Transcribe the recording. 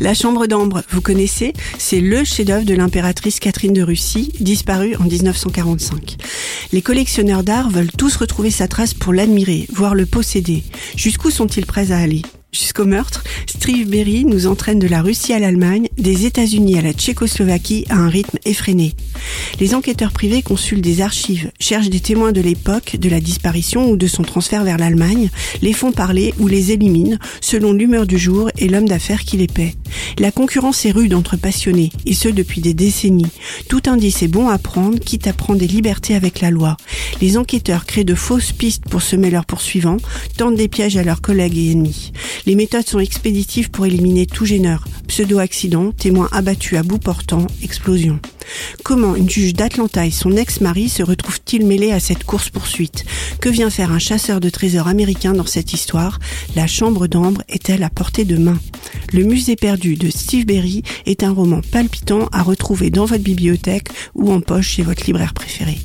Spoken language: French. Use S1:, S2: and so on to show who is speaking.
S1: La chambre d'ambre, vous connaissez C'est le chef-d'œuvre de l'impératrice Catherine de Russie, disparue en 1945. Les collectionneurs d'art veulent tous retrouver sa trace pour l'admirer, voire le posséder. Jusqu'où sont-ils prêts à aller? Jusqu'au meurtre, Steve Berry nous entraîne de la Russie à l'Allemagne, des États-Unis à la Tchécoslovaquie à un rythme effréné. Les enquêteurs privés consultent des archives, cherchent des témoins de l'époque de la disparition ou de son transfert vers l'Allemagne, les font parler ou les éliminent selon l'humeur du jour et l'homme d'affaires qui les paie. La concurrence est rude entre passionnés, et ce depuis des décennies. Tout indice est bon à prendre, quitte à prendre des libertés avec la loi. Les enquêteurs créent de fausses pistes pour semer leurs poursuivants, tendent des pièges à leurs collègues et ennemis. Les méthodes sont expéditives pour éliminer tout gêneur. Pseudo-accident, témoin abattu à bout portant, explosion. Comment une juge d'Atlanta et son ex-mari se retrouvent-ils mêlés à cette course-poursuite? Que vient faire un chasseur de trésors américain dans cette histoire? La chambre d'ambre est-elle à portée de main? Le musée perdu de Steve Berry est un roman palpitant à retrouver dans votre bibliothèque ou en poche chez votre libraire préféré.